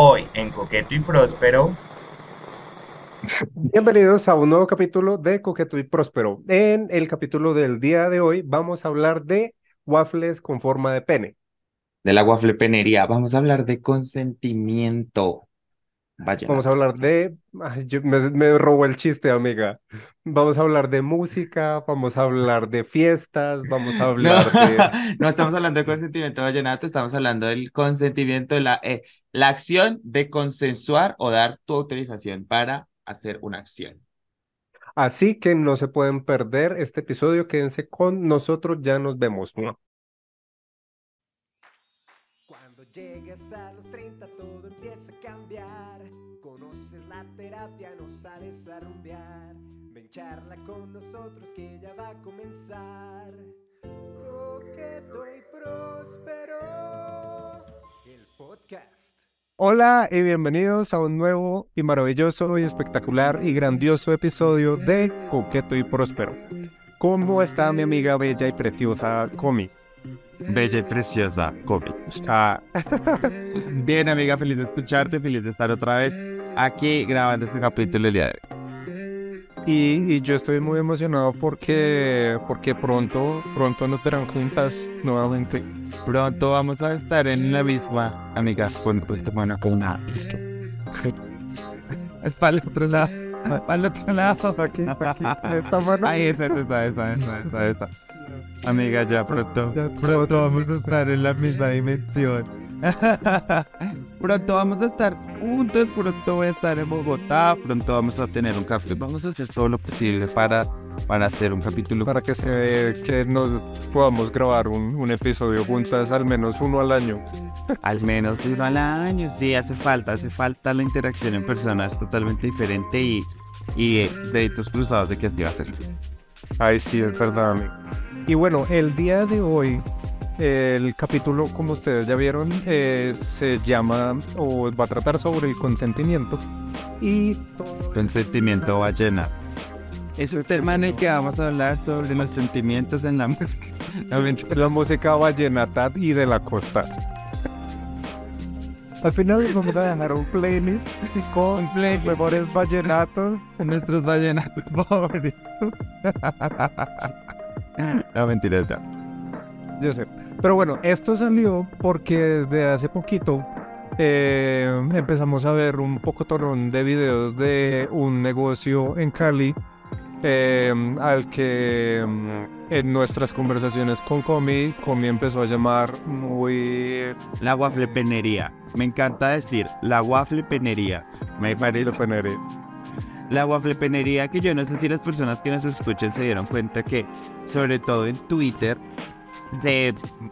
Hoy en Coqueto y Próspero. Bienvenidos a un nuevo capítulo de Coqueto y Próspero. En el capítulo del día de hoy vamos a hablar de waffles con forma de pene. De la waffle penería. Vamos a hablar de consentimiento. Vamos a hablar de... me, me robó el chiste, amiga. Vamos a hablar de música, vamos a hablar de fiestas, vamos a hablar de... No estamos hablando de consentimiento vallenato, estamos hablando del consentimiento, la, eh, la acción de consensuar o dar tu autorización para hacer una acción. Así que no se pueden perder este episodio, quédense con nosotros, ya nos vemos. Cuando llegues a los terapia, no sales a rumbear. Ven charla con nosotros que ya va a comenzar. Coqueto y próspero. El podcast. Hola y bienvenidos a un nuevo y maravilloso y espectacular y grandioso episodio de Coqueto y Próspero. ¿Cómo está mi amiga bella y preciosa Comi? Bella y preciosa Comi. Está bien amiga, feliz de escucharte, feliz de estar otra vez aquí grabando este capítulo el día de hoy. Y, yo estoy muy emocionado porque, porque pronto, pronto nos verán juntas nuevamente. Pronto vamos a estar en la misma, amigas, con, bueno, con una... Es para el otro lado. Para el otro lado. Aquí, aquí. Esta mano. Ahí, esa, esa, esa, esa, esa, esa. Amiga, ya pronto, pronto vamos a estar en la misma dimensión. pronto vamos a estar juntos, pronto voy a estar en Bogotá, pronto vamos a tener un café. Vamos a hacer todo lo posible para, para hacer un capítulo. Para que, se, que nos podamos grabar un, un episodio juntas, al menos uno al año. al menos uno al año, sí, hace falta, hace falta la interacción en persona, es totalmente diferente y, y deditos cruzados de que así va a ser. Ay, sí, es verdad. Y bueno, el día de hoy el capítulo, como ustedes ya vieron, eh, se llama o va a tratar sobre el consentimiento y consentimiento llenar. Es un tema en el que vamos a hablar sobre los sentimientos en la música. La música vallenata y de la costa. Al final vamos a dejar un playlist con play mejores vallenatos, nuestros vallenatos favoritos. no, mentira, ya. Yo sé. Pero bueno, esto salió porque desde hace poquito eh, empezamos a ver un poco torón de videos de un negocio en Cali eh, al que mm, en nuestras conversaciones con Comi, Comi empezó a llamar muy... La waffle penería. Me encanta decir la waffle penería. Me parece... Penería. La waffle penería que yo no sé si las personas que nos escuchan se dieron cuenta que, sobre todo en Twitter,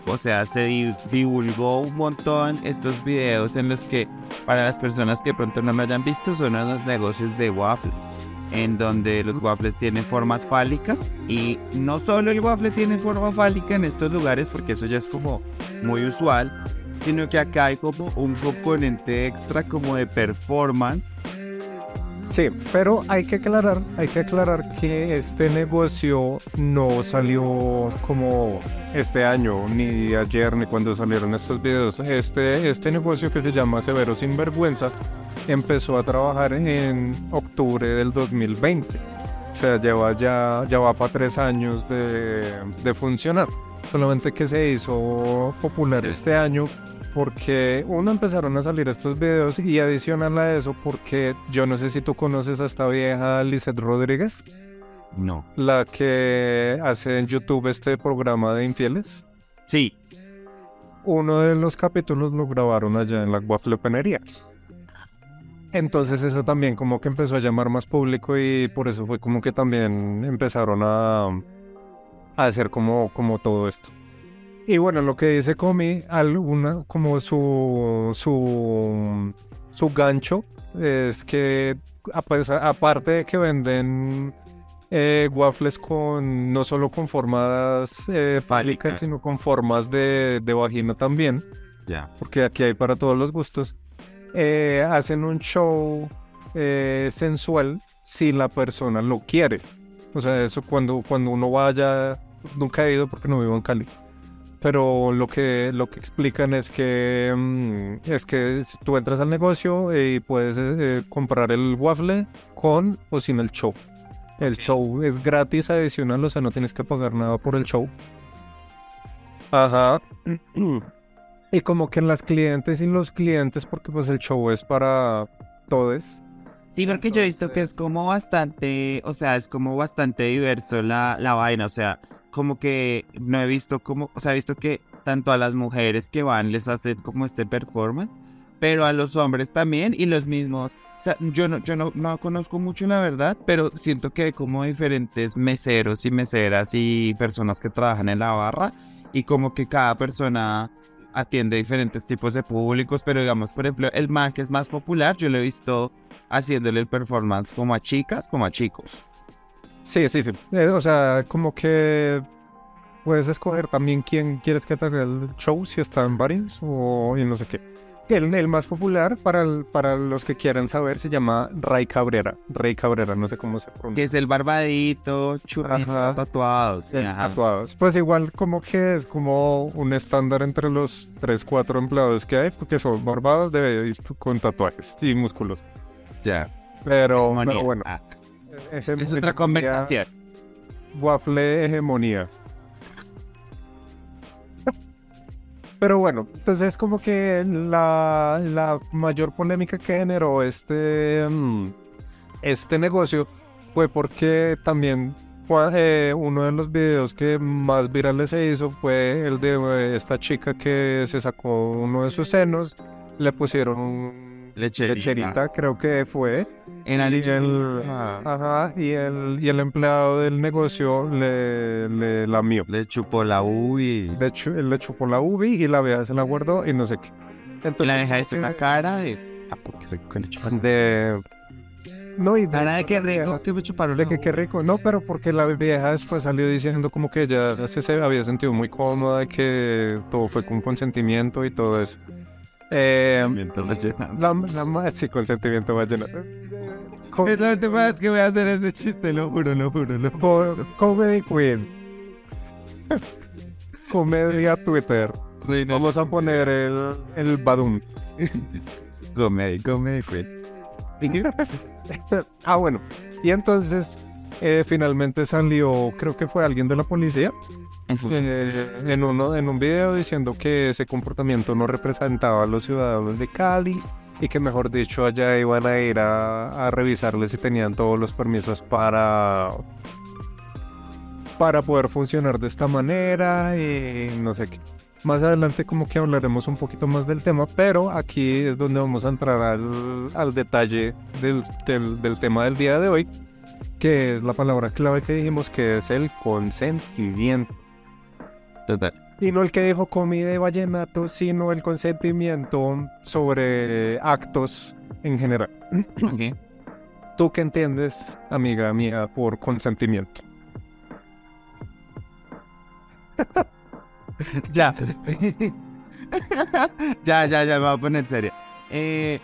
o sea, se divulgó un montón estos videos en los que, para las personas que pronto no lo hayan visto, son unos negocios de waffles, en donde los waffles tienen formas fálicas y no solo el waffle tiene forma fálica en estos lugares, porque eso ya es como muy usual, sino que acá hay como un componente extra como de performance Sí, pero hay que aclarar, hay que aclarar que este negocio no salió como este año, ni ayer, ni cuando salieron estos videos. Este, este negocio que se llama Severo Sinvergüenza empezó a trabajar en octubre del 2020. O sea, lleva ya, ya para tres años de, de funcionar. Solamente que se hizo popular este año porque uno empezaron a salir estos videos y adicional a eso porque yo no sé si tú conoces a esta vieja Lizeth Rodríguez. No. La que hace en YouTube este programa de infieles. Sí. Uno de los capítulos lo grabaron allá en la Guaflepenería. Entonces eso también como que empezó a llamar más público y por eso fue como que también empezaron a, a hacer como, como todo esto. Y bueno, lo que dice Comi, alguna, como su, su, su gancho, es que aparte de que venden eh, waffles con no solo con formas eh, fálicas, sino con formas de, de vagina también. Ya. Porque aquí hay para todos los gustos. Eh, hacen un show sensual si la persona lo quiere. O sea, eso cuando, cuando uno vaya, nunca he ido porque no vivo en Cali pero lo que, lo que explican es que, mm, es que tú entras al negocio y puedes eh, comprar el waffle con o sin el show. El show es gratis adicional, o sea, no tienes que pagar nada por el show. Ajá. Y como que las clientes y los clientes, porque pues el show es para todos. Sí, porque yo he visto que es como bastante, o sea, es como bastante diverso la, la vaina, o sea, como que no he visto como, o sea, he visto que tanto a las mujeres que van les hacen como este performance, pero a los hombres también y los mismos, o sea, yo no, yo no, no conozco mucho la verdad, pero siento que hay como diferentes meseros y meseras y personas que trabajan en la barra y como que cada persona atiende diferentes tipos de públicos, pero digamos, por ejemplo, el man que es más popular, yo lo he visto haciéndole el performance como a chicas, como a chicos. Sí, sí, sí. Eh, o sea, como que puedes escoger también quién quieres que te haga el show, si está en varios o y no sé qué. El, el más popular para, el- para los que quieran saber se llama Ray Cabrera. Rey Cabrera, no sé cómo se Que pronuncia. es el barbadito, churrito, tatuados. sí, ajá. tatuados. Pues igual como que es como un estándar entre los 3, 4 empleados que hay, porque son barbados de, con tatuajes y músculos. Ya. Pero, Hegemonía. pero bueno. Ah, es otra conversación. Waffle hegemonía. Pero bueno, entonces como que la, la mayor polémica que generó este, mm, este negocio fue porque también eh, uno de los videos que más virales se hizo fue el de esta chica que se sacó uno de sus senos, le pusieron un Lecherita. lecherita, creo que fue, En y el, Ah, ajá, y el, y el empleado del negocio le, le lamió. Le chupó la uvi. Le, chu- él le chupó la ubi y la vieja se la guardó y no sé qué. Y la hizo eh, una cara de. Ah, qué de... No, y de, Cara de que rico me chuparon. que qué rico. No, pero porque la vieja después salió diciendo como que ella se, se había sentido muy cómoda, que todo fue con consentimiento y todo eso. Eh, la la, ma- sí, consentimiento va a llenar. Co- Es la última vez que voy a hacer ese chiste, lo juro, lo juro, lo juro. co- Comedy Queen. Comedia Twitter. Vamos a poner el, el Badum. Comedy, comedy, queen. ah, bueno. Y entonces eh, finalmente salió, creo que fue alguien de la policía, eh, en, uno, en un video diciendo que ese comportamiento no representaba a los ciudadanos de Cali y que mejor dicho allá iban a ir a, a revisarles si tenían todos los permisos para para poder funcionar de esta manera y no sé qué. Más adelante como que hablaremos un poquito más del tema, pero aquí es donde vamos a entrar al, al detalle del, del, del tema del día de hoy, que es la palabra clave que dijimos que es el consentimiento. Y no el que dijo comida y vallenato, sino el consentimiento sobre actos en general. Ok. ¿Tú qué entiendes, amiga mía, por consentimiento? Ya. ya, ya, ya, me voy a poner serio. Eh,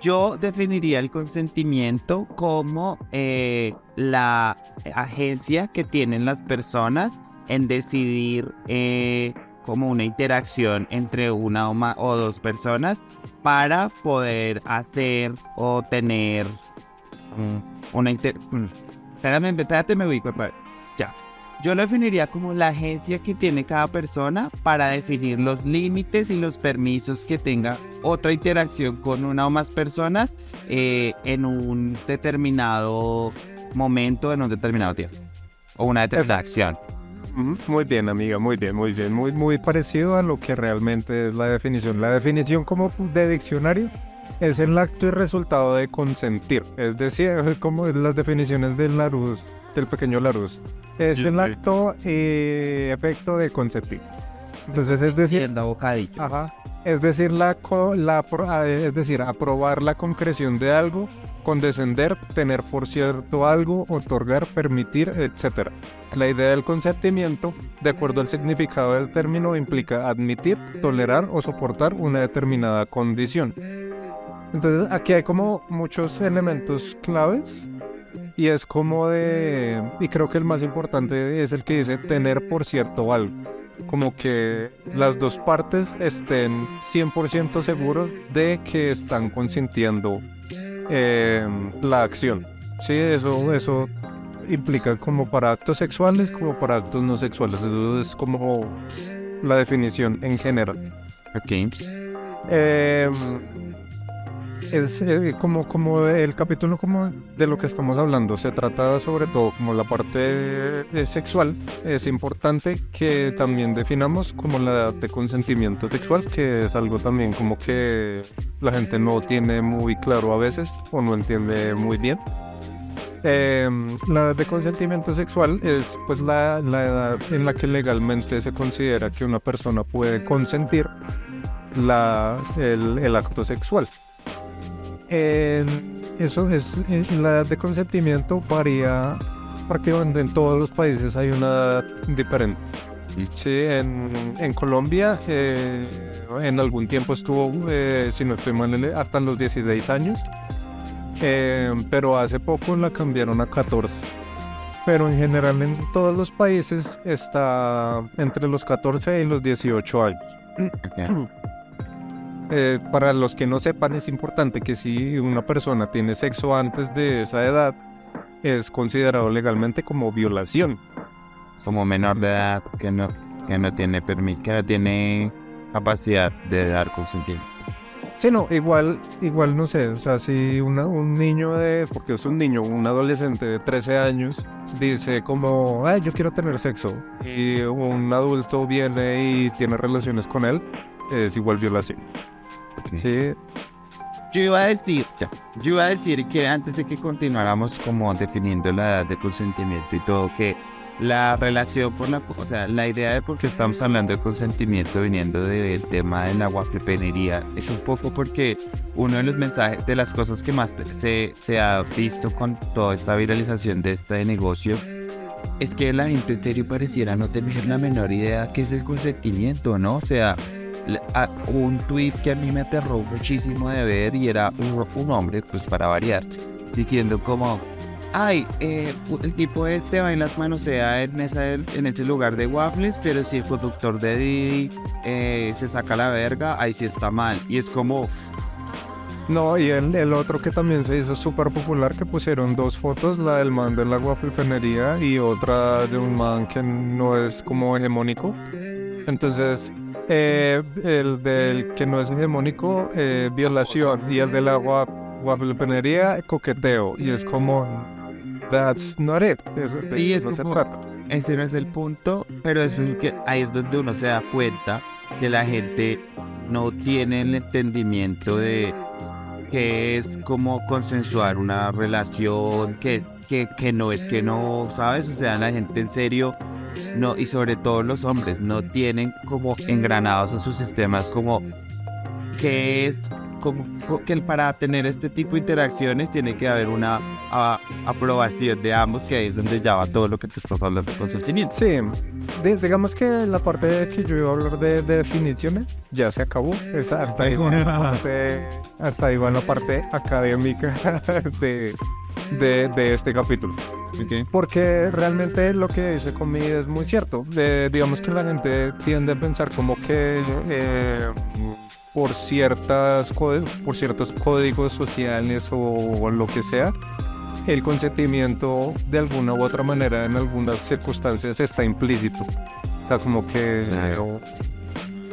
yo definiría el consentimiento como eh, la agencia que tienen las personas en decidir eh, como una interacción entre una o, o dos personas para poder hacer o tener mm, una inter... mm, Espérame, espérate, me ubico. Ya. Yo lo definiría como la agencia que tiene cada persona para definir los límites y los permisos que tenga otra interacción con una o más personas eh, en un determinado momento, en un determinado tiempo. O una determinada acción. Muy bien, amiga, muy bien, muy bien. Muy, muy parecido a lo que realmente es la definición. La definición como de diccionario es el acto y resultado de consentir. Es decir, como las definiciones del Larousse, del pequeño Larousse. Es Sí, el sí. acto y efecto de consentir. Entonces, es decir, Siendo bocadillo. Ajá. Es decir, la, la ah, es decir, aprobar la concreción de algo, condescender, tener por cierto algo, otorgar, permitir, etc. La idea del consentimiento, de acuerdo al significado del término, implica admitir, tolerar o soportar una determinada condición. Entonces, aquí hay como muchos elementos claves y es como de, y creo que el más importante es el que dice tener por cierto algo. como que las dos partes estén 100% seguros de que están consintiendo eh, la acción. Sí, eso, eso implica como para actos sexuales como para actos no sexuales. Eso es como la definición en general. Ok. Eh, es eh, como, como el capítulo como de lo que estamos hablando. Se trata sobre todo como la parte eh, sexual. Es importante que también definamos como la edad de consentimiento sexual, que es algo también como que la gente no tiene muy claro a veces o no entiende muy bien. Eh, la edad de consentimiento sexual es pues la, la edad en la que legalmente se considera que una persona puede consentir la, el, el acto sexual. Eso es, la edad de consentimiento varía prácticamente en todos los países hay una edad diferente. Sí, en, Colombia eh, en algún tiempo estuvo, eh, si no estoy mal, hasta los 16 años, eh, pero hace poco la cambiaron a 14. Pero en general en todos los países está entre los 14 y los 18 años. Eh, para los que no sepan, es importante que si una persona tiene sexo antes de esa edad, es considerado legalmente como violación. Como menor de edad que no, que no tiene permi que no tiene capacidad de dar consentimiento. Sí, no, igual, igual no sé, o sea, si una- un niño de, porque es un niño, un adolescente de 13 años, dice como, ay, yo quiero tener sexo, y un adulto viene y tiene relaciones con él, es igual violación. Sí, Yo iba a decir, ya, yo iba a decir que antes de que continuáramos como definiendo la edad de consentimiento y todo, que la relación por la, o sea, la idea de por qué estamos hablando de consentimiento viniendo del tema de la guapepenería es un poco porque uno de los mensajes, de las cosas que más se, se ha visto con toda esta viralización de este negocio, es que la gente en serio pareciera no tener la menor idea qué es el consentimiento, ¿no? O sea, un tweet que a mí me aterró muchísimo de ver y era un, un hombre, pues para variar, diciendo como, ay, eh, el tipo este va en las manosea en, esa, en ese lugar de waffles, pero si el conductor de Didi eh, se saca la verga, ahí sí está mal. Y es como, No, y el, el otro que también se hizo súper popular, que pusieron dos fotos, la del man de la guaflepenería y otra de un man que no es como hegemónico. Entonces, eh, el del que no es hegemónico, eh, violación, y el de la gua- guaflepenería, coqueteo. Y es como, that's not it. Y es no se como- trata. ese no es el punto, pero es que ahí es donde uno se da cuenta que la gente no tiene el entendimiento de que es como consensuar una relación, que, que, que no es que no, ¿sabes? O sea, la gente en serio, no, y sobre todo los hombres, no tienen como engranados en sus sistemas como que es como co- que para tener este tipo de interacciones tiene que haber una a- aprobación de ambos, que ahí es donde ya va todo lo que te estás hablando con consentimiento. Sí, di- digamos que la parte que yo iba a hablar de, de definiciones ya se acabó. Está- hasta, ahí hasta ahí va la parte académica de, de, de este capítulo. Porque realmente lo que dice Comi es muy cierto. De- digamos que la gente tiende a pensar como que eh, por, ciertas, por ciertos códigos sociales o, lo que sea, el consentimiento de alguna u otra manera en algunas circunstancias está implícito. O sea, como que,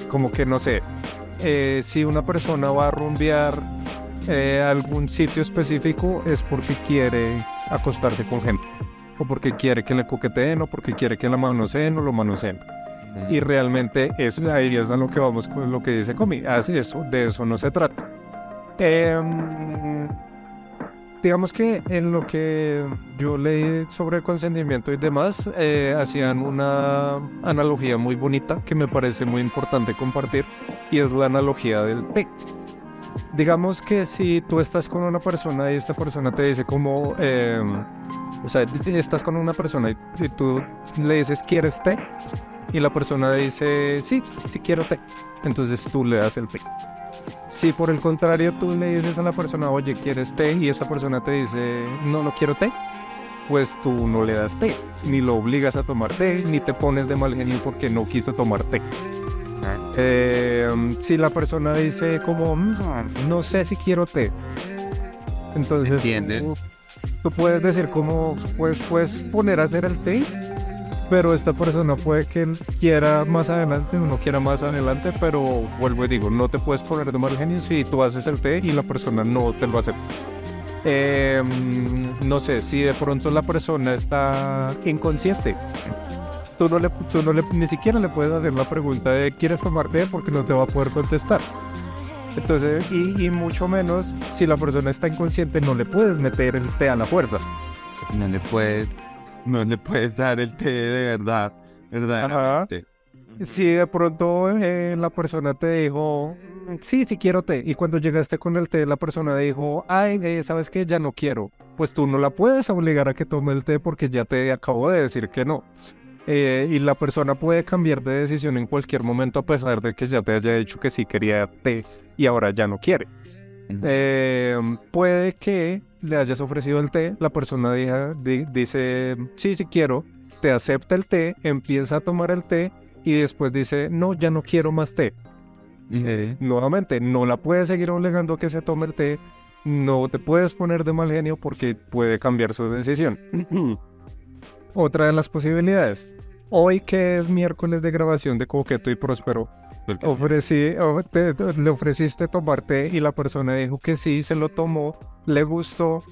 como que no sé, eh, si una persona va a rumbear eh, a algún sitio específico es porque quiere acostarse con gente. O porque quiere que le coqueteen, o porque quiere que la manoseen o lo manoseen. Y realmente eso, ahí es a lo que vamos con lo que dice Comi. Así eso, de eso no se trata. Em, digamos que en lo que yo leí sobre consentimiento y demás, eh, hacían una analogía muy bonita que me parece muy importante compartir y es la analogía del té. Digamos que si tú estás con una persona y esta persona te dice como, em, o sea, estás con una persona y si tú le dices, ¿quieres té? Y la persona dice, sí, sí quiero té. Entonces tú le das el té. Si por el contrario tú le dices a la persona, oye, ¿quieres té? Y esa persona te dice, no, no quiero té. pues tú no le das té, ni lo obligas a tomar té, ni te pones de mal genio porque no quiso tomar té. Eh, si la persona dice como, "Mm, no sé si quiero té, entonces ¿Entiendes? Tú, tú puedes decir como, pues puedes poner a hacer el té, pero esta persona puede que quiera más adelante o no quiera más adelante, pero vuelvo y digo, no te puedes poner de mal genio si tú haces el té y la persona no te lo acepta. Eh, no sé, si de pronto la persona está inconsciente, tú no le, tú no le, ni siquiera le puedes hacer la pregunta de ¿quieres tomar té? porque no te va a poder contestar. Entonces, y, y mucho menos si la persona está inconsciente, no le puedes meter el té a la puerta. No le puedes, no le puedes dar el té de verdad, verdaderamente. Si de pronto eh, la persona te dijo, sí, sí quiero té, y cuando llegaste con el té, la persona dijo, ay, eh, sabes que ya no quiero, pues tú no la puedes obligar a que tome el té porque ya te acabo de decir que no. Eh, y la persona puede cambiar de decisión en cualquier momento a pesar de que ya te haya dicho que sí quería té y ahora ya no quiere. Eh, puede que le hayas ofrecido el té, la persona diga- di- dice, sí, sí quiero, te acepta el té, empieza a tomar el té y después dice, no, ya no quiero más té. Eh, Nuevamente, no la puedes seguir obligando a que se tome el té, no te puedes poner de mal genio porque puede cambiar su decisión. Otra de las posibilidades. Hoy que es miércoles de grabación de Coqueto y Próspero, ofrecí, o- te- te- le ofreciste tomar té y la persona dijo que sí, se lo tomó, le gustó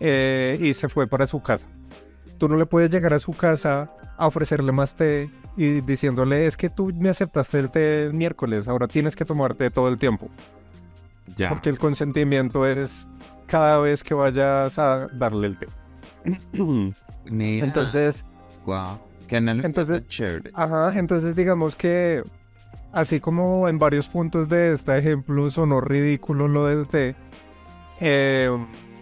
eh, y se fue para su casa. Tú no le puedes llegar a su casa a ofrecerle más té y diciéndole es que tú me aceptaste el té el miércoles, ahora tienes que tomar té todo el tiempo. ya. Porque el consentimiento es cada vez que vayas a darle el té. Mira, Entonces, wow. Qué entonces- chévere. Ajá, entonces digamos que así como en varios puntos de este ejemplo sonó ridículo lo del té, eh,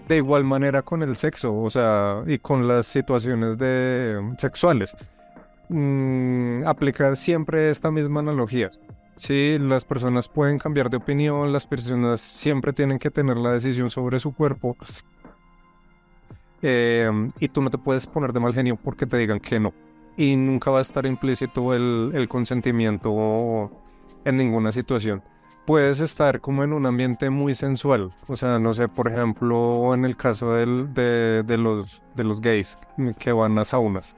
de igual manera con el sexo, o sea, y con las situaciones de sexuales. Mm, aplica siempre esta misma analogía. Sí, las personas pueden cambiar de opinión, las personas siempre tienen que tener la decisión sobre su cuerpo. Eh, y tú no te puedes poner de mal genio porque te digan que no y nunca va a estar implícito el, el consentimiento en ninguna situación. Puedes estar como en un ambiente muy sensual, o sea, no sé, por ejemplo, en el caso del- de, de los, de los gays que van a saunas.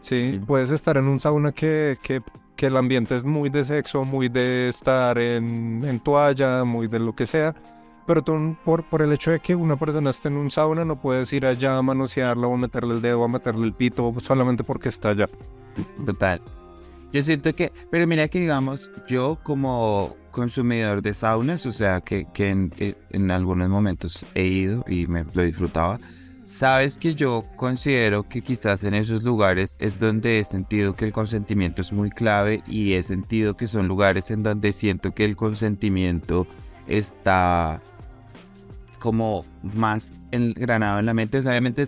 Sí, Sí. puedes estar en un sauna que, que, que el ambiente es muy de sexo, muy de estar en, en toalla, muy de lo que sea, pero por, el hecho de que una persona esté en un sauna no puedes ir allá a manosearla o a meterle el dedo o a meterle el pito solamente porque está allá. Total. Yo siento que, pero mira que digamos, yo como consumidor de saunas, o sea, que, que en, que en algunos momentos he ido y me lo disfrutaba, sabes que yo considero que quizás en esos lugares es donde he sentido que el consentimiento es muy clave y he sentido que son lugares en donde siento que el consentimiento está como más engranado en la mente. O sea, obviamente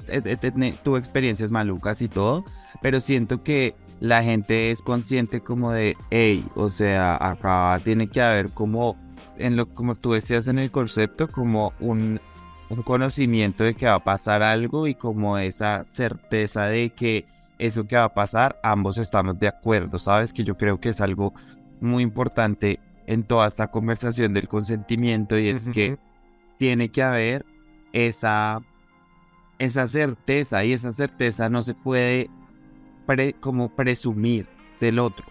tuve experiencias malucas y todo, pero siento que la gente es consciente como de, hey, o sea, acá tiene que haber como, en lo, como tú decías en el concepto, como un, un conocimiento de que va a pasar algo y como esa certeza de que eso que va a pasar, ambos estamos de acuerdo, ¿sabes? Que yo creo que es algo muy importante en toda esta conversación del consentimiento y es que tiene que haber esa, esa certeza y esa certeza no se puede pre- como presumir del otro.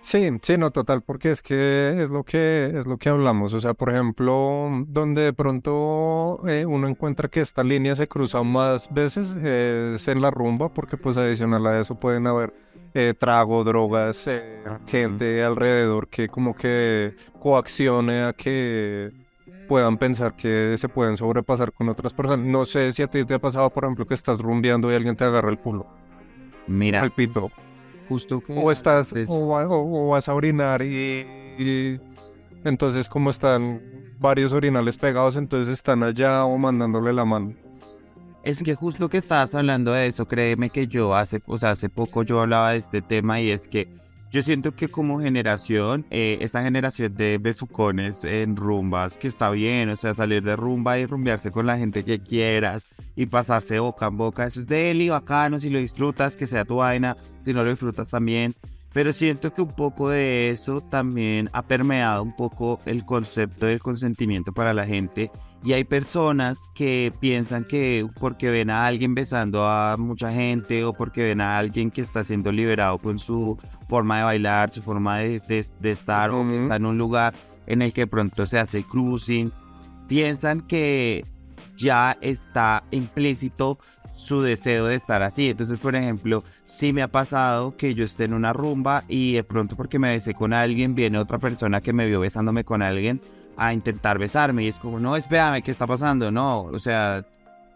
Sí, sí, no, total, porque es que es lo que es lo que hablamos. O sea, por ejemplo, donde de pronto eh, uno encuentra que esta línea se cruza más veces eh, es en la rumba, porque pues adicional a eso pueden haber eh, trago, drogas, eh, gente alrededor que como que coaccione a que puedan pensar que se pueden sobrepasar con otras personas. No sé si a ti te ha pasado, por ejemplo, que estás rumbeando y alguien te agarra el culo, Mira, el pito. justo que O estás, o vas a orinar y, y entonces como están varios orinales pegados, entonces están allá o mandándole la mano. Es que justo que estabas hablando de eso, créeme que yo hace, o sea, hace poco yo hablaba de este tema y es que yo siento que como generación, eh, esta generación de besucones en rumbas, que está bien, o sea, salir de rumba y rumbearse con la gente que quieras y pasarse boca en boca, eso es de y bacano, si lo disfrutas, que sea tu vaina, si no lo disfrutas también. Pero siento que un poco de eso también ha permeado un poco el concepto del consentimiento para la gente y hay personas que piensan que porque ven a alguien besando a mucha gente o porque ven a alguien que está siendo liberado con su forma de bailar, su forma de, estar o que está en un lugar en el que pronto se hace cruising, piensan que ya está implícito su deseo de estar así. Entonces, por ejemplo, si me ha pasado que yo esté en una rumba y de pronto porque me besé con alguien, viene otra persona que me vio besándome con alguien a intentar besarme y es como, no, espérame, ¿qué está pasando? No, o sea,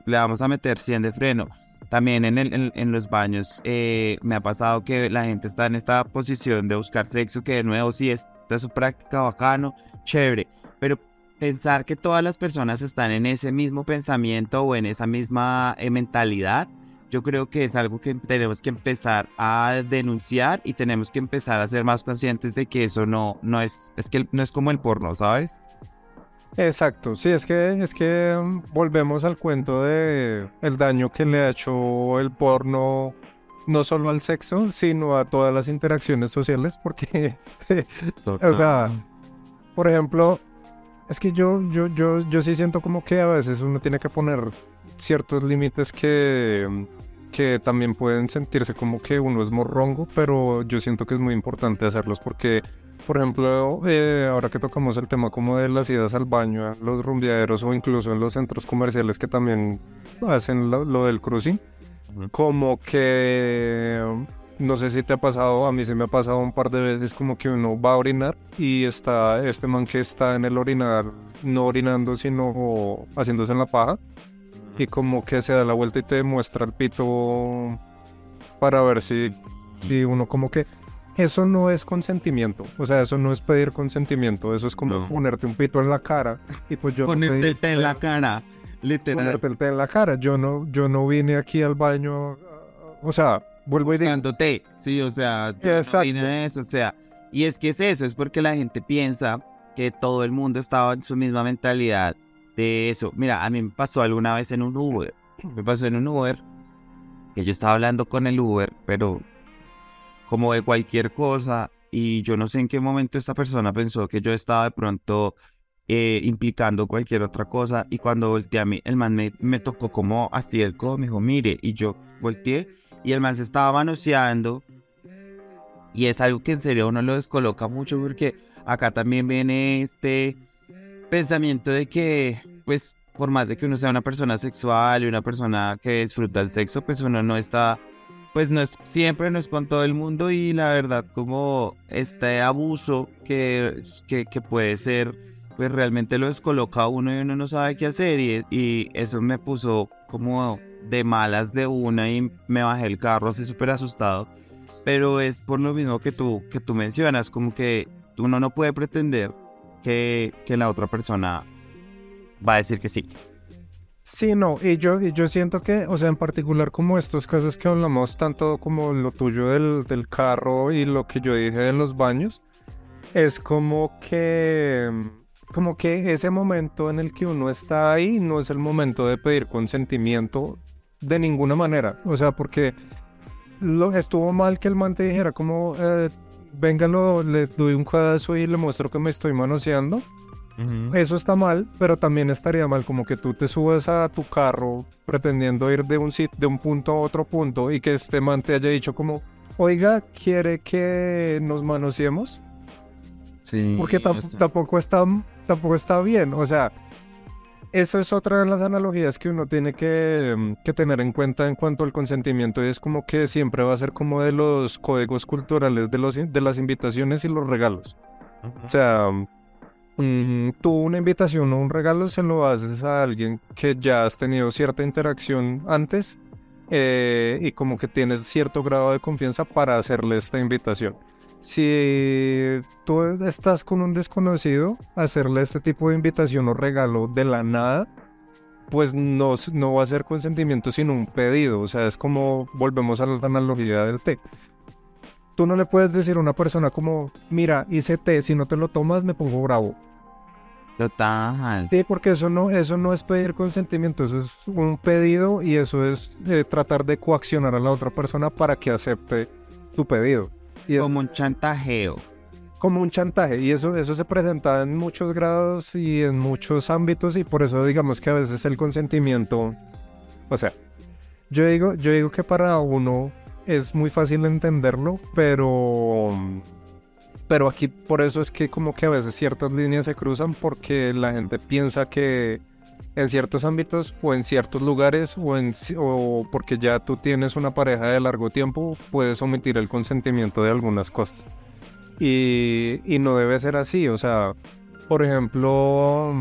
le vamos a meter 100 de freno. También en, el, en, los baños eh, me ha pasado que la gente está en esta posición de buscar sexo, que de nuevo sí, esta es su práctica bacano, chévere, pero pensar que todas las personas están en ese mismo pensamiento o en esa misma eh, mentalidad, yo creo que es algo que tenemos que empezar a denunciar y tenemos que empezar a ser más conscientes de que eso no, no es, es que no es como el porno, ¿sabes? Exacto, sí, es que, es que mm, volvemos al cuento de el daño que le ha hecho el porno no solo al sexo, sino a todas las interacciones sociales, porque, o sea, por ejemplo, es que yo, yo, yo, yo sí siento como que a veces uno tiene que poner ciertos límites que, que también pueden sentirse como que uno es morrongo, pero yo siento que es muy importante hacerlos porque por ejemplo, eh, ahora que tocamos el tema como de las idas al baño, los rumbeaderos o incluso en los centros comerciales que también hacen lo, del cruising, como que no sé si te ha pasado, a mí se me ha pasado un par de veces como que uno va a orinar y está este man que está en el orinar, no orinando, sino haciéndose en la paja, y como que se da la vuelta y te muestra el pito para ver si, si uno como que eso no es consentimiento, o sea, eso no es pedir consentimiento, eso es como ponerte un pito en la cara y pues yo ponerte el té en la cara, literal. Ponerte el té en la cara, yo no, yo no vine aquí al baño, o sea, vuelvo y digo. té, sí, o sea, Exacto. No vine eso, o sea, y es que es eso, es porque la gente piensa que todo el mundo estaba en su misma mentalidad de eso. Mira, a mí me pasó alguna vez en un Uber, me pasó en un Uber que yo estaba hablando con el Uber, pero como de cualquier cosa y yo no sé en qué momento esta persona pensó que yo estaba de pronto eh, implicando cualquier otra cosa y cuando volteé a mí, el man me, tocó como así el codo, me dijo, mire, y yo volteé y el man se estaba manoseando y es algo que en serio uno lo descoloca mucho porque acá también viene este pensamiento de que pues por más de que uno sea una persona sexual y una persona que disfruta el sexo, pues uno no está pues no es siempre, no es con todo el mundo y la verdad como este abuso que, que, puede ser, pues realmente lo descoloca a uno y uno no sabe qué hacer y, y eso me puso como de malas de una y me bajé el carro así súper asustado. Pero es por lo mismo que tú, que tú mencionas, como que uno no puede pretender que, que la otra persona va a decir que sí. Sí, no, y yo, y yo siento que, o sea, en particular como estos casos que hablamos, tanto como lo tuyo del, del carro y lo que yo dije de los baños, es como que, como que ese momento en el que uno está ahí no es el momento de pedir consentimiento de ninguna manera, o sea, porque lo, estuvo mal que el man te dijera como, eh, venga, le doy un cuadazo y le muestro que me estoy manoseando eso está mal, pero también estaría mal como que tú te subes a tu carro pretendiendo ir de un sitio, de un punto a otro punto y que este man te haya dicho como, oiga, ¿quiere que nos manoseemos? Sí. Porque tampoco, está, tampoco está bien, o sea, eso es otra de las analogías que uno tiene que, que, tener en cuenta en cuanto al consentimiento y es como que siempre va a ser como de los códigos culturales de, los, de las invitaciones y los regalos. O sea, tú una invitación o un regalo se lo haces a alguien que ya has tenido cierta interacción antes eh, y como que tienes cierto grado de confianza para hacerle esta invitación. Si tú estás con un desconocido, hacerle este tipo de invitación o regalo de la nada, pues no, no va a ser consentimiento sino un pedido. O sea, es como volvemos a la analogía del té tú no le puedes decir a una persona como, mira, hice té, si no te lo tomas me pongo bravo. Total. Sí, porque eso no, eso no es pedir consentimiento, eso es un pedido y eso es eh, tratar de coaccionar a la otra persona para que acepte tu pedido. Y Como un chantajeo. como un chantaje y eso, eso se presenta en muchos grados y en muchos ámbitos y por eso digamos que a veces el consentimiento, o sea, yo digo, yo digo que para uno es muy fácil entenderlo, pero pero aquí por eso es que como que a veces ciertas líneas se cruzan porque la gente piensa que en ciertos ámbitos o en ciertos lugares o, en, o porque ya tú tienes una pareja de largo tiempo puedes omitir el consentimiento de algunas cosas. Y, y no debe ser así, o sea, por ejemplo,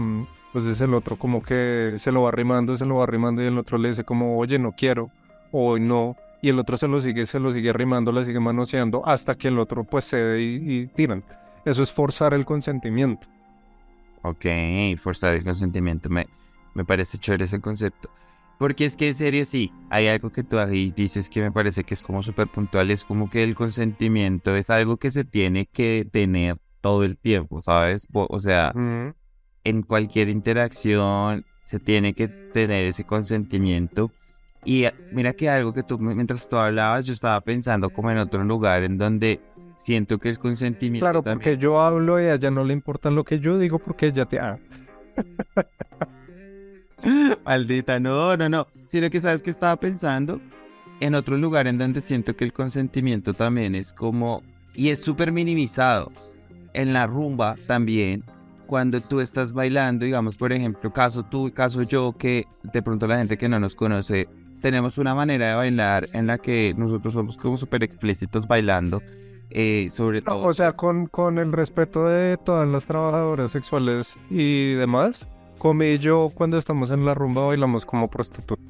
pues es el otro como que se lo va arrimando, se lo va arrimando y el otro le dice como, oye, no quiero, o no, y el otro se lo sigue, se lo sigue arrimando, le sigue manoseando hasta que el otro pues cede y, y tiran. Eso es forzar el consentimiento. Ok, forzar el consentimiento. Me, me parece chévere ese concepto. Porque es que en serio sí, hay algo que tú ahí dices que me parece que es como súper puntual, es como que el consentimiento es algo que se tiene que tener todo el tiempo, ¿sabes? O sea, en cualquier interacción se tiene que tener ese consentimiento. Y eh, mira que algo que tú, mientras tú hablabas, yo estaba pensando como en otro lugar en donde siento que el consentimiento Claro, también... porque yo hablo y a ella no le importa lo que yo digo porque ella te... Ah, Maldita, no, no, no. Sino que sabes que estaba pensando en otro lugar en donde siento que el consentimiento también es como. Y es súper minimizado. En la rumba también. Cuando tú estás bailando, digamos, por ejemplo, caso tú y caso yo, que de pronto la gente que no nos conoce, tenemos una manera de bailar en la que nosotros somos como súper explícitos bailando. eh, sobre no, todo. o sea, con, con el respeto de todas las trabajadoras sexuales y demás, Come y yo cuando estamos en la rumba bailamos como prostitutas.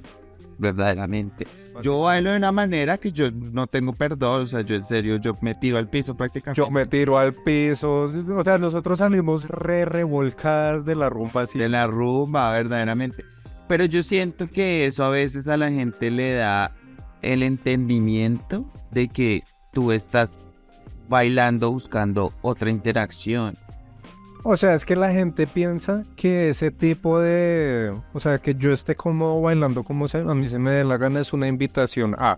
verdaderamente. Yo bailo de una manera que yo no tengo perdón, o sea, yo en serio, yo me tiro al piso prácticamente. Yo me tiro al piso, o sea, nosotros salimos re revolcadas de la rumba así. de la rumba, verdaderamente. Pero yo siento que eso a veces a la gente le da el entendimiento de que tú estás bailando buscando otra interacción. O sea, es que la gente piensa que ese tipo de, o sea, que yo esté como bailando como se, a mí se me dé la gana es una invitación a.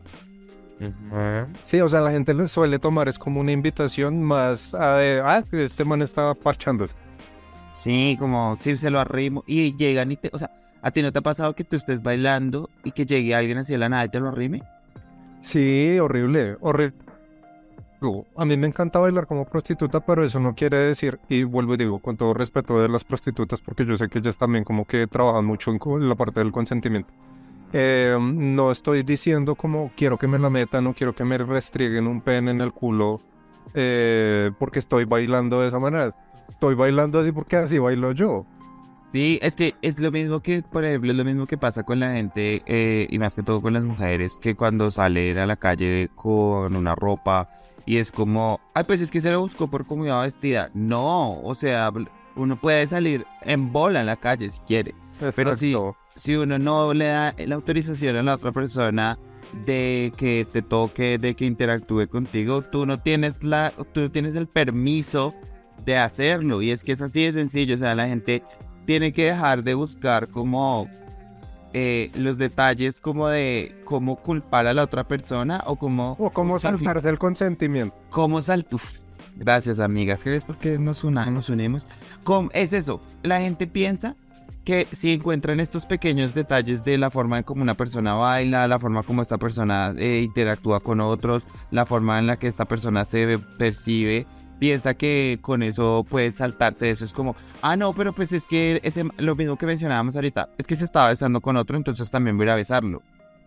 Sí, o sea, la gente le suele tomar es como una invitación más a de, ah, este man estaba parchándose. Sí, como si se lo arrimo y llegan y te, o sea, ¿a ti no te ha pasado que tú estés bailando y que llegue alguien así de la nada y te lo arrime? Sí, horrible, horrible. A mí me encanta bailar como prostituta, pero eso no quiere decir, y vuelvo y digo, con todo respeto de las prostitutas, porque yo sé que ellas también como que trabajan mucho en la parte del consentimiento. Eh, no estoy diciendo como quiero que me la metan o quiero que me restrieguen un pene en el culo eh, porque estoy bailando de esa manera. Estoy bailando así porque así bailo yo. Sí, es que es lo mismo que, por ejemplo, es lo mismo que pasa con la gente, eh, y más que todo con las mujeres, que cuando salen a la calle con una ropa y es como, ay, pues es que se lo buscó por cómo iba vestida. No, o sea, uno puede salir en bola en la calle si quiere. Pero Exacto. si uno no le da la autorización a la otra persona de que te toque, de que interactúe contigo, tú no tienes la, tú no tienes el permiso de hacerlo. Y es que es así de sencillo. O sea, la gente tiene que dejar de buscar como eh, los detalles como de cómo culpar a la otra persona o cómo O como saltarse el consentimiento. cómo saltar. Gracias, amigas. ¿Qué es porque nos, una- nos unimos? Es eso. La gente piensa que si encuentran estos pequeños detalles de la forma en como una persona baila, la forma como esta persona eh, interactúa con otros, la forma en la que esta persona se percibe, piensa que con eso puede saltarse eso. Es como, ah, no, pero pues es que ese, lo mismo que mencionábamos ahorita, es que se estaba besando con otro, entonces también voy a besarlo.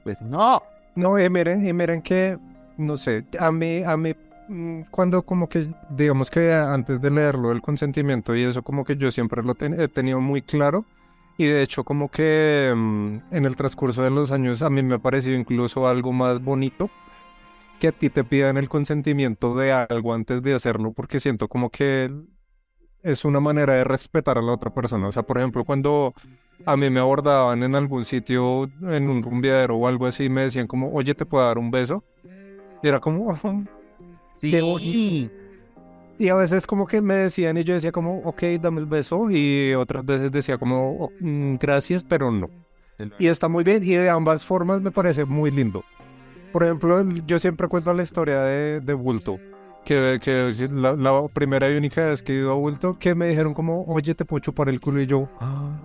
Pues no. No, y miren, y miren que, no sé, a mí, a mí, mm, cuando como que, digamos que antes de leerlo, el consentimiento y eso como que yo siempre lo ten- he tenido muy claro. Y de hecho como que mm, en el transcurso de los años a mí me ha parecido incluso algo más bonito que a ti te pidan el consentimiento de algo antes de hacerlo, porque siento como que es una manera de respetar a la otra persona. O sea, por ejemplo, cuando a mí me abordaban en algún sitio, en un rumbeadero o algo así, me decían como, oye, ¿te puedo dar un beso? Y era como, Sí. Y a veces como que me decían y yo decía como, ok, dame el beso. Y otras veces decía como, "Oh, mm, gracias, pero no. Y está muy bien y de ambas formas me parece muy lindo. Por ejemplo, yo siempre cuento la historia de, de Bulto. Que, que la, la primera y única vez que he ido a Bulto, que me dijeron como, oye, te puedo chupar el culo y yo, Ah,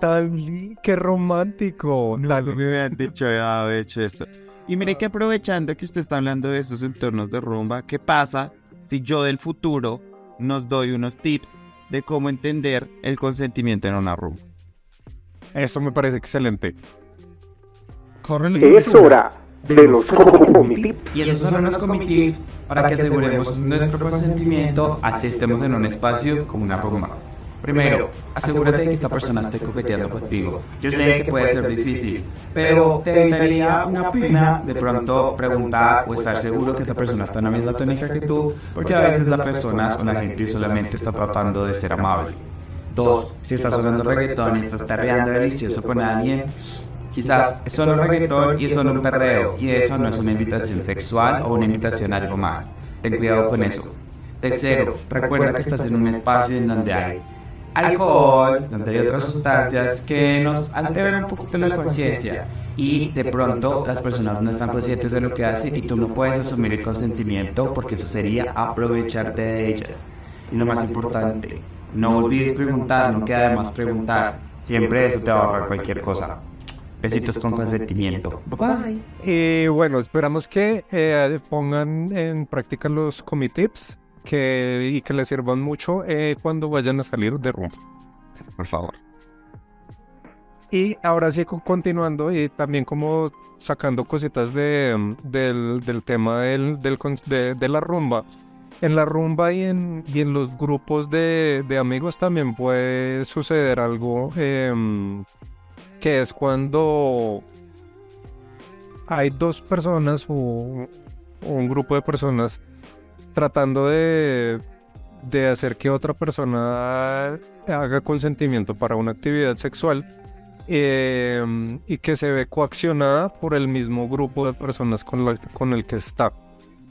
tan qué romántico. no, no me habían dicho, había hecho esto. Y mire que aprovechando que usted está hablando de esos entornos de rumba, ¿qué pasa si yo del futuro nos doy unos tips de cómo entender el consentimiento en una rumba? Eso me parece excelente. Es hora de los comités. Y esos son unos comités para que aseguremos nuestro consentimiento así estemos en un espacio como una rumba. Primero, asegúrate que esta persona esté coqueteando contigo. Yo sé que puede ser difícil, pero te evitaría una pena de pronto preguntar o estar seguro que esta persona está en la misma tónica que tú, porque a veces las personas o la gente solamente está tratando de ser amable. Dos, si estás sonando reggaetón y estás perreando delicioso con alguien, quizás es solo reggaetón y es solo un perreo, y eso no es una invitación sexual o una invitación a algo más. Ten cuidado con eso. Tercero, recuerda que estás en un espacio en donde hay alcohol, donde hay otras sustancias que nos alteran un poquito la conciencia. Y de pronto las personas no están conscientes de lo que hacen y tú no puedes asumir el consentimiento porque eso sería aprovecharte de ellas. Y lo más importante, no olvides preguntar, no queda de más preguntar. Siempre eso te va a ahorrar cualquier cosa. Besitos con consentimiento. Bye. Y bueno, esperamos que eh, pongan en práctica los comitips que, y que les sirvan mucho eh, cuando vayan a salir de rumba. Por favor. Y ahora sí, co- continuando y también como sacando cositas de, mm, del, del tema del, del de, de la rumba. En la rumba y en, y en los grupos de, de amigos también puede suceder algo em, que es cuando hay dos personas o, un grupo de personas tratando de, de hacer que otra persona haga consentimiento para una actividad sexual eh, y que se ve coaccionada por el mismo grupo de personas con, la- con el que está.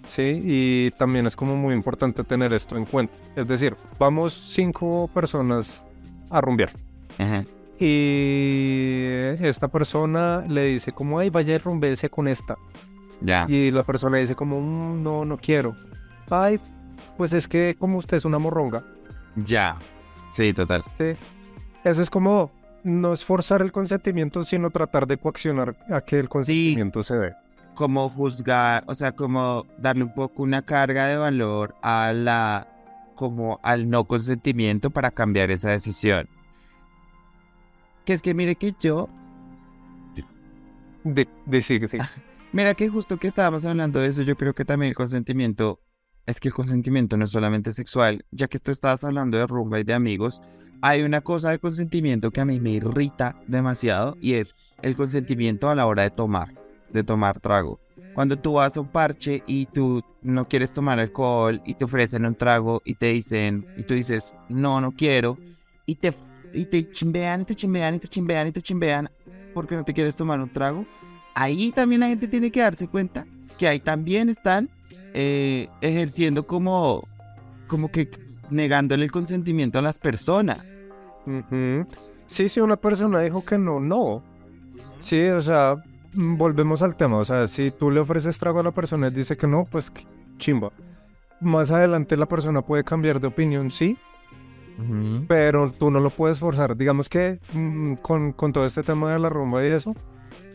Sí, y también es como muy importante tener esto en cuenta. Es decir, vamos cinco personas a rumbear Ajá. Y esta persona le dice como, ay, vaya y rumbese con esta. Ya. Y la persona dice como, "Mm, no, no quiero. Ay, pues es que como usted es una morronga. Ya. Sí, total. Sí. Eso es como no es forzar el consentimiento, sino tratar de coaccionar a que el consentimiento se dé. como juzgar, o sea, como darle un poco una carga de valor a la, como al no consentimiento para cambiar esa decisión. Que es que mire que yo, De, de sí, sí. mira que justo que estábamos hablando de eso, yo creo que también el consentimiento, es que el consentimiento no es solamente sexual, ya que tú estabas hablando de rumba y de amigos, hay una cosa de consentimiento que a mí me irrita demasiado y es el consentimiento a la hora de tomar, de tomar trago. Cuando tú vas a un parche y tú no quieres tomar alcohol y te ofrecen un trago y te dicen, y tú dices, no, no quiero, y te, y te chimbean y te chimbean y te chimbean y te chimbean porque no te quieres tomar un trago, ahí también la gente tiene que darse cuenta que ahí también están eh, ejerciendo como, como que negándole el consentimiento a las personas. Ujú. Sí, si una persona dijo que no, no. Sí, o sea, volvemos al tema. O sea, si tú le ofreces trago a la persona y dice que no, pues chimba. Más adelante la persona puede cambiar de opinión, sí, pero tú no lo puedes forzar. Digamos que mm, con, con todo este tema de la rumba y eso,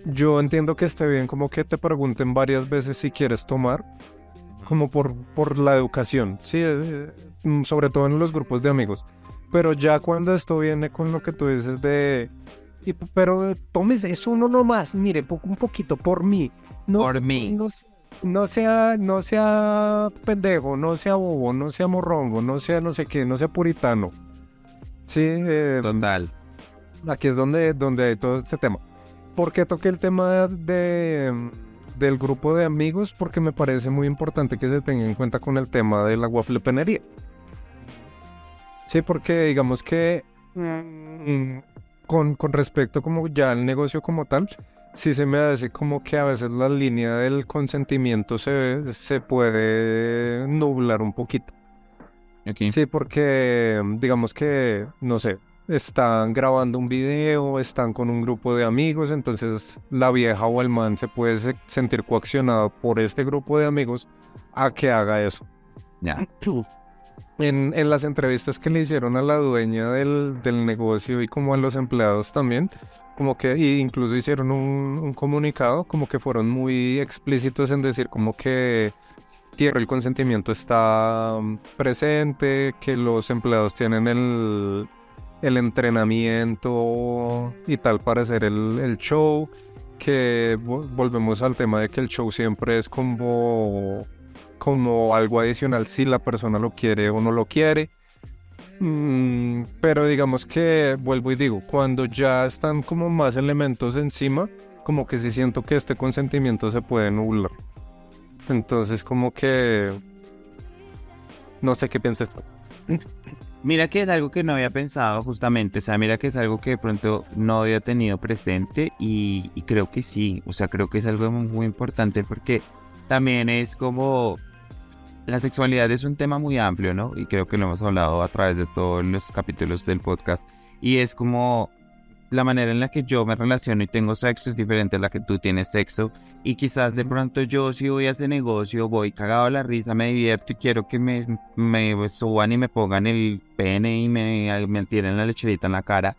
yo entiendo que esté bien como que te pregunten varias veces si quieres tomar, como por, por la educación, sí, eh, mm, sobre todo en los grupos de amigos. Pero ya cuando esto viene con lo que tú dices de... y- pero eh, tómese, es uno nomás, mire, un poquito por mí. No, Por mí. no, no sea, no sea pendejo, no sea bobo, no sea morrongo, no sea no sé qué, no sea puritano. Sí, eh, Total. aquí es donde, donde hay todo este tema. ¿Por qué toqué el tema de, del grupo de amigos? Porque me parece muy importante que se tenga en cuenta con el tema de la guaflepenería. Sí, porque digamos que mm, con, con respecto como ya al negocio como tal, sí se me hace como que a veces la línea del consentimiento se, se puede nublar un poquito. Ok. Sí, porque digamos que, no sé, están grabando un video, están con un grupo de amigos, entonces la vieja o el man se puede se- sentir coaccionado por este grupo de amigos a que haga eso. Ya. En, las entrevistas que le hicieron a la dueña del, del negocio y como a los empleados también, como que incluso hicieron un, un comunicado, como que fueron muy explícitos en decir como que siempre el consentimiento está mm, presente, que los empleados tienen el, el entrenamiento y tal para hacer el, el show, que vo- volvemos al tema de que el show siempre es como como algo adicional si la persona lo quiere o no lo quiere. Mm, pero digamos que, vuelvo y digo, cuando ya están como más elementos encima, como que sí siento que este consentimiento se puede nublar. Entonces como que... No sé qué piensas. Mira que es algo que no había pensado justamente, o sea, mira que es algo que de pronto no había tenido presente y, y creo que sí, o sea, creo que es algo muy, muy importante porque también es como la sexualidad es un tema muy amplio, ¿no? Y creo que lo hemos hablado a través de todos los capítulos del podcast. Y es como la manera en la que yo me relaciono y tengo sexo es diferente a la que tú tienes sexo. Y quizás de pronto yo si voy a ese negocio voy cagado a la risa, me divierto y quiero que me, me suban y me pongan el pene y me, me tiren la lecherita en la cara,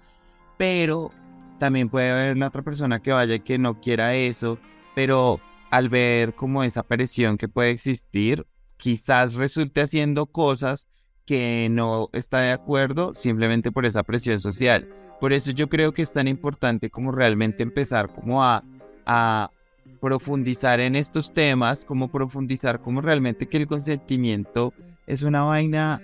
pero también puede haber la otra persona que vaya que no quiera eso, pero al ver como esa presión que puede existir, quizás resulte haciendo cosas que no está de acuerdo simplemente por esa presión social. Por eso yo creo que es tan importante como realmente empezar como a, a profundizar en estos temas, como profundizar como realmente que el consentimiento es una vaina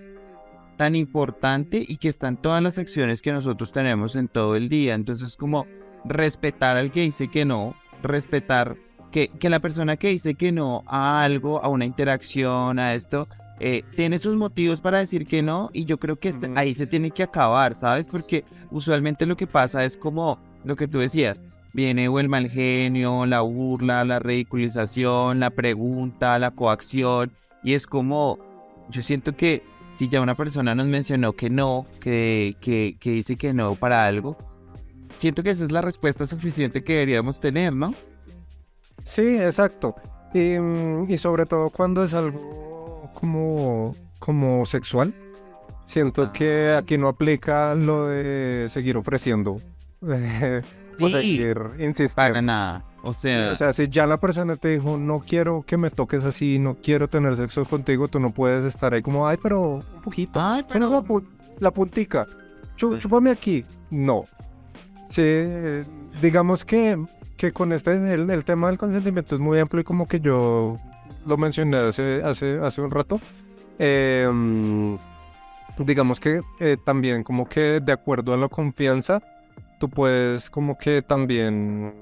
tan importante y que están todas las acciones que nosotros tenemos en todo el día. Entonces como respetar al que dice que no, respetar que, que la persona que dice que no a algo, a una interacción, a esto, eh, tiene sus motivos para decir que no y yo creo que este- ahí se tiene que acabar, ¿sabes? Porque usualmente lo que pasa es como lo que tú decías, viene o el mal genio, la burla, la ridiculización, la pregunta, la coacción y es como, yo siento que si ya una persona nos mencionó que no, que, que, que dice que no para algo, siento que esa es la respuesta suficiente que deberíamos tener, ¿no? Sí, exacto. Y, mm, y sobre todo cuando es algo como, como sexual. Siento que aquí no aplica lo de seguir ofreciendo. o Sí. seguir Para insistiendo. nada. O sea, O sea, si ya la persona te dijo, no quiero que me toques así, no quiero tener sexo contigo, tú no puedes estar ahí como, ay, pero un poquito. ay, Solo la, pu- la puntica. Chu- chúpame aquí. No. Sí, digamos que, que con este, el, el tema del consentimiento es muy amplio y como que yo lo mencioné hace, hace, hace un rato. Mm, digamos que eh, también como que de acuerdo a la confianza, tú puedes como que también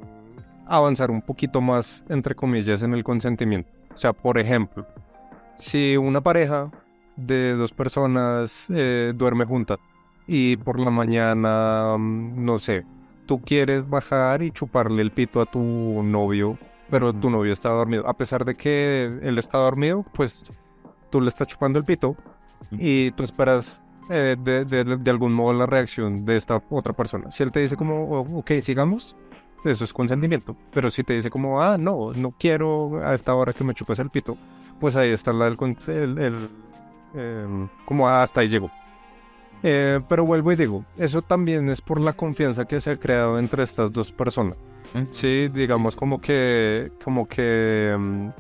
avanzar un poquito más, entre comillas, en el consentimiento. O sea, por ejemplo, si una pareja de dos personas eh, duerme juntas y por la mañana, mm, no sé, tú quieres bajar y chuparle el pito a tu novio, pero tu novio está dormido. A pesar de que él está dormido, pues tú le estás chupando el pito y tú esperas eh, de, de- de algún modo la reacción de esta otra persona. Si él te dice como, "Oh, ok, sigamos, eso es consentimiento. Pero si te dice como, ah, no, no quiero a esta hora que me chupes el pito, pues ahí está la, el, con- el- el, em, como "Ah, hasta ahí llegó. Eh, pero vuelvo y digo, eso también es por la confianza que se ha creado entre estas dos personas. Mm. Sí, digamos como que, como que... em,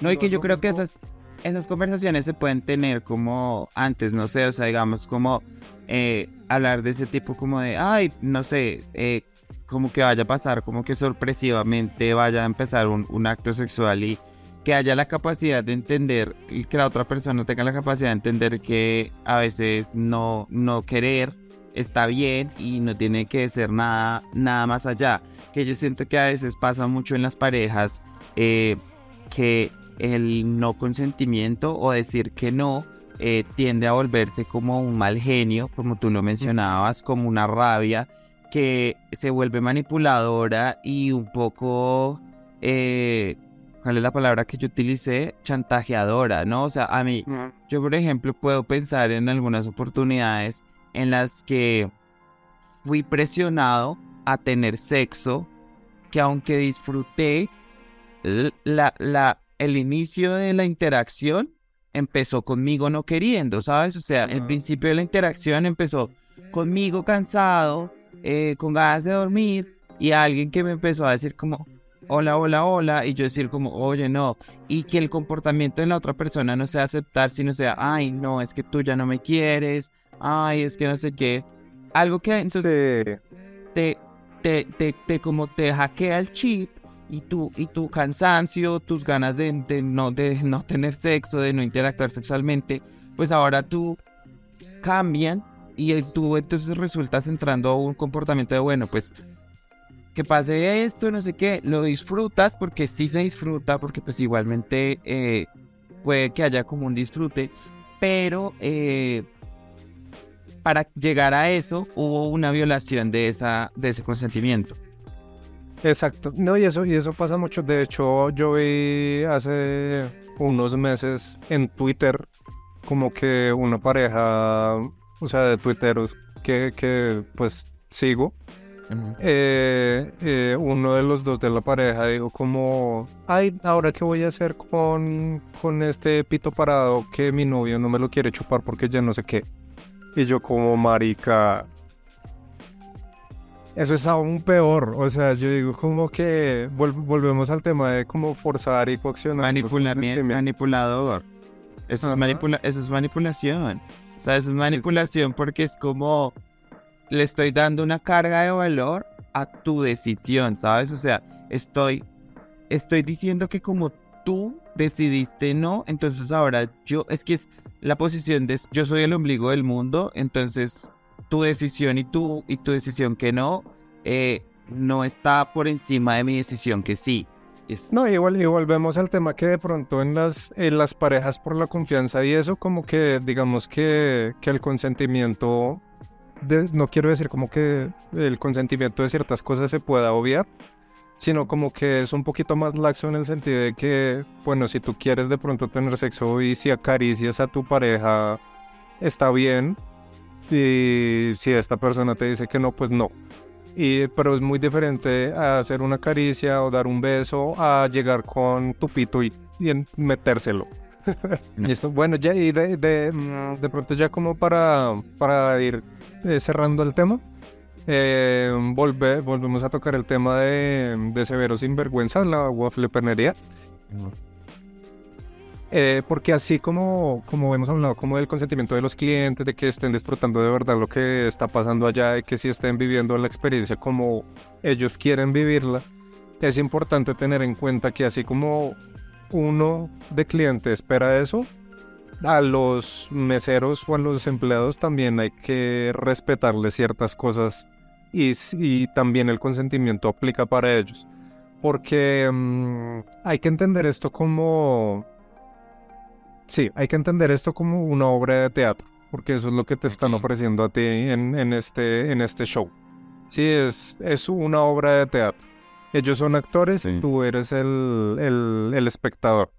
No, y que yo creo que esas, esas conversaciones se pueden tener como antes, no sé, o sea, digamos, como eh, hablar de ese tipo como de, ay, no sé, eh, como que vaya a pasar, como que sorpresivamente vaya a empezar un, un acto sexual y que haya la capacidad de entender que la otra persona tenga la capacidad de entender que a veces no, no querer está bien y no tiene que ser nada, nada más allá. Que yo siento que a veces pasa mucho en las parejas eh, que el no consentimiento o decir que no eh, tiende a volverse como un mal genio, como tú lo mencionabas, como una rabia que se vuelve manipuladora y un poco, eh, ¿cuál es la palabra que yo utilicé? Chantajeadora, ¿no? O sea, a mí, yo por ejemplo puedo pensar en algunas oportunidades en las que fui presionado a tener sexo, que aunque disfruté la, la, el inicio de la interacción, empezó conmigo no queriendo, ¿sabes? O sea, el principio de la interacción empezó conmigo cansado, eh, con ganas de dormir, y alguien que me empezó a decir como, hola, hola, hola, y yo decir como, oye, no, y que el comportamiento de la otra persona no sea aceptar, sino sea, ay, no, es que tú ya no me quieres, ay, es que no sé qué, algo que entonces te, te, te, te, como te hackea el chip y tu, y tu cansancio, tus ganas de, no, de no tener sexo, de no interactuar sexualmente, pues ahora tú cambian y tú entonces resultas entrando a un comportamiento de, bueno, pues que pase esto, no sé qué, lo disfrutas porque sí se disfruta, porque pues igualmente eh, puede que haya como un disfrute, pero eh, para llegar a eso hubo una violación de, esa, de ese consentimiento. Exacto. No, y eso, y eso pasa mucho. De hecho, yo vi hace unos meses en Twitter como que una pareja, o sea, de twitteros que, que pues sigo. Eh, eh, uno de los dos de la pareja dijo como, ay, ahora qué voy a hacer con, con este pito parado que mi novio no me lo quiere chupar porque ya no sé qué. Y yo como marica, eso es aún peor. O sea, yo digo como que volvemos al tema de cómo forzar y coaccionar. Manipulamiento, manipulador. Eso es, manipula eso es manipulación. O sea, eso es manipulación porque es como le estoy dando una carga de valor a tu decisión, ¿sabes? O sea, estoy, estoy diciendo que como tú decidiste no, entonces ahora yo, es que es la posición de yo soy el ombligo del mundo, entonces tu decisión y tu, y tu decisión que no, eh, no está por encima de mi decisión que sí. No, igual, y volvemos al tema que de pronto en las, en las parejas por la confianza y eso como que digamos que, que el consentimiento, no quiero decir como que el consentimiento de ciertas cosas se pueda obviar, sino como que es un poquito más laxo en el sentido de que, bueno, si tú quieres de pronto tener sexo y si acaricias a tu pareja, está bien, y si esta persona te dice que no, pues no. Y, pero es muy diferente a hacer una caricia o dar un beso a llegar con tu pito y, metérselo. Listo. Bueno, ya y de, de, de, pronto ya como para, para ir eh, cerrando el tema, eh, volvemos a tocar el tema de, de Severo Sinvergüenza, la wafflepenería. Eh, porque así como, como hemos hablado como del consentimiento de los clientes, de que estén disfrutando de verdad lo que está pasando allá, de que si estén viviendo la experiencia como ellos quieren vivirla, es importante tener en cuenta que así como uno de cliente espera eso, a los meseros o a los empleados también hay que respetarles ciertas cosas y, y también el consentimiento aplica para ellos. Porque mm, hay que entender esto como Sí, hay que entender esto como una obra de teatro, porque eso es lo que te están ofreciendo a ti en, este, en este show. Sí, es, es una obra de teatro. Ellos son actores tú eres el, el, espectador.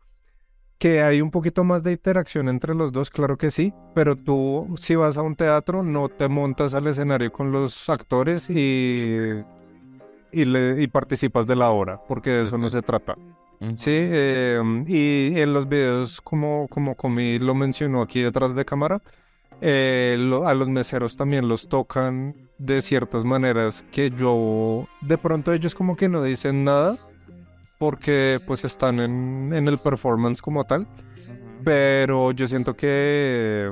Que hay un poquito más de interacción entre los dos, claro que sí, pero tú si vas a un teatro no te montas al escenario con los actores y, y, le, y participas de la obra, porque de eso no se trata. Sí, em, y en los videos, como, como Comi lo mencionó aquí detrás de cámara, eh, a los meseros también los tocan de ciertas maneras que yo, de pronto ellos como que no dicen nada porque pues están en, en el performance como tal, pero yo siento que,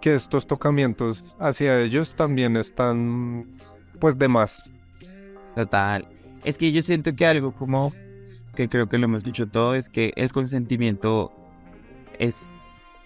que estos tocamientos hacia ellos también están pues de más. Total. Es que yo siento que algo como que creo que lo hemos dicho todo, es que el consentimiento es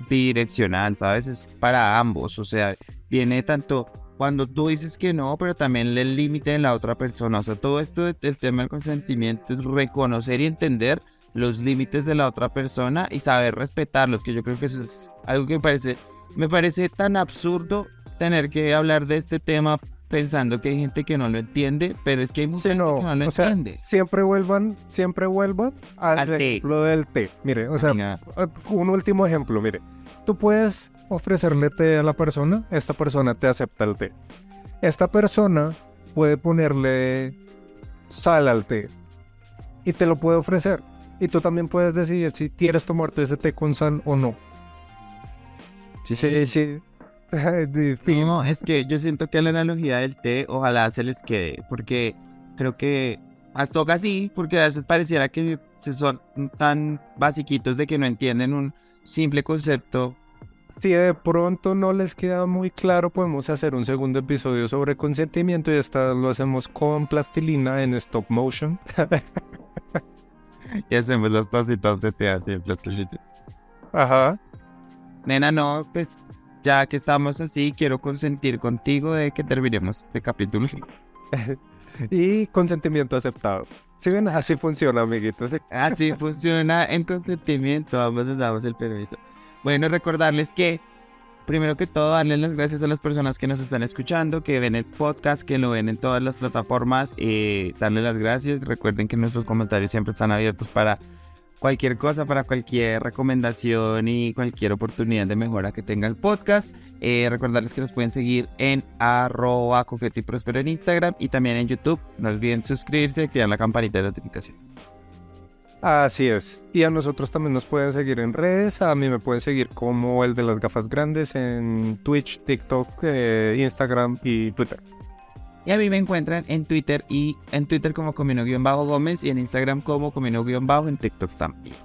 bidireccional, ¿sabes? Es para ambos, o sea, viene tanto cuando tú dices que no, pero también el límite de la otra persona, o sea, todo esto del tema del consentimiento es reconocer y entender los límites de la otra persona y saber respetarlos, que yo creo que eso es algo que me parece, me parece tan absurdo tener que hablar de este tema pensando que hay gente que no lo entiende, pero es que hay mucha gente no, que no lo o sea, entiende. siempre vuelvan, siempre vuelvan al, Al té. ejemplo del té. Mire, o sea, Venga. eh, un último ejemplo, mire. Tú puedes ofrecerle té a la persona, esta persona te acepta el té. Esta persona puede ponerle sal al té y te lo puede ofrecer. Y tú también puedes decidir si quieres tomarte ese té con sal o no. Sí, sí, sí. No, es que yo siento que la analogía del té ojalá se les quede, porque creo que más toca así, porque a veces pareciera que se son tan basiquitos de que no entienden un simple concepto. Si de pronto no les queda muy claro, podemos hacer un segundo episodio sobre consentimiento y esta lo hacemos con plastilina en stop motion. Y hacemos los pasitos de té así en plastilina. Ajá. Nena, no, pues ya que estamos así, quiero consentir contigo de que terminemos este capítulo. Y consentimiento aceptado. Ven, así funciona, amiguitos. Así funciona el consentimiento, ambos nos damos el permiso. Bueno, recordarles que, primero que todo, darles las gracias a las personas que nos están escuchando, que ven el podcast, que lo ven en todas las plataformas, eh, darles las gracias. Recuerden que nuestros comentarios siempre están abiertos para cualquier cosa, para cualquier recomendación y cualquier oportunidad de mejora que tenga el podcast. Eh, recordarles que nos pueden seguir en arroba coqueto y próspero en Instagram y también en YouTube. No olviden suscribirse y activar la campanita de notificación. Así es. Y a nosotros también nos pueden seguir en redes. A mí me pueden seguir como el de las gafas grandes en Twitch, TikTok, eh, Instagram y Twitter. Y a mí me encuentran en Twitter y en Twitter como Comino-Gómez y en Instagram como Comino-Bajo en TikTok también.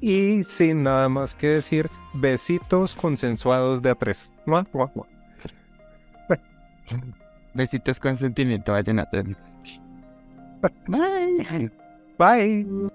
Y sin nada más que decir, besitos consensuados de a tres. Mua, mua, mua. Besitos con sentimiento. Bye. Bye.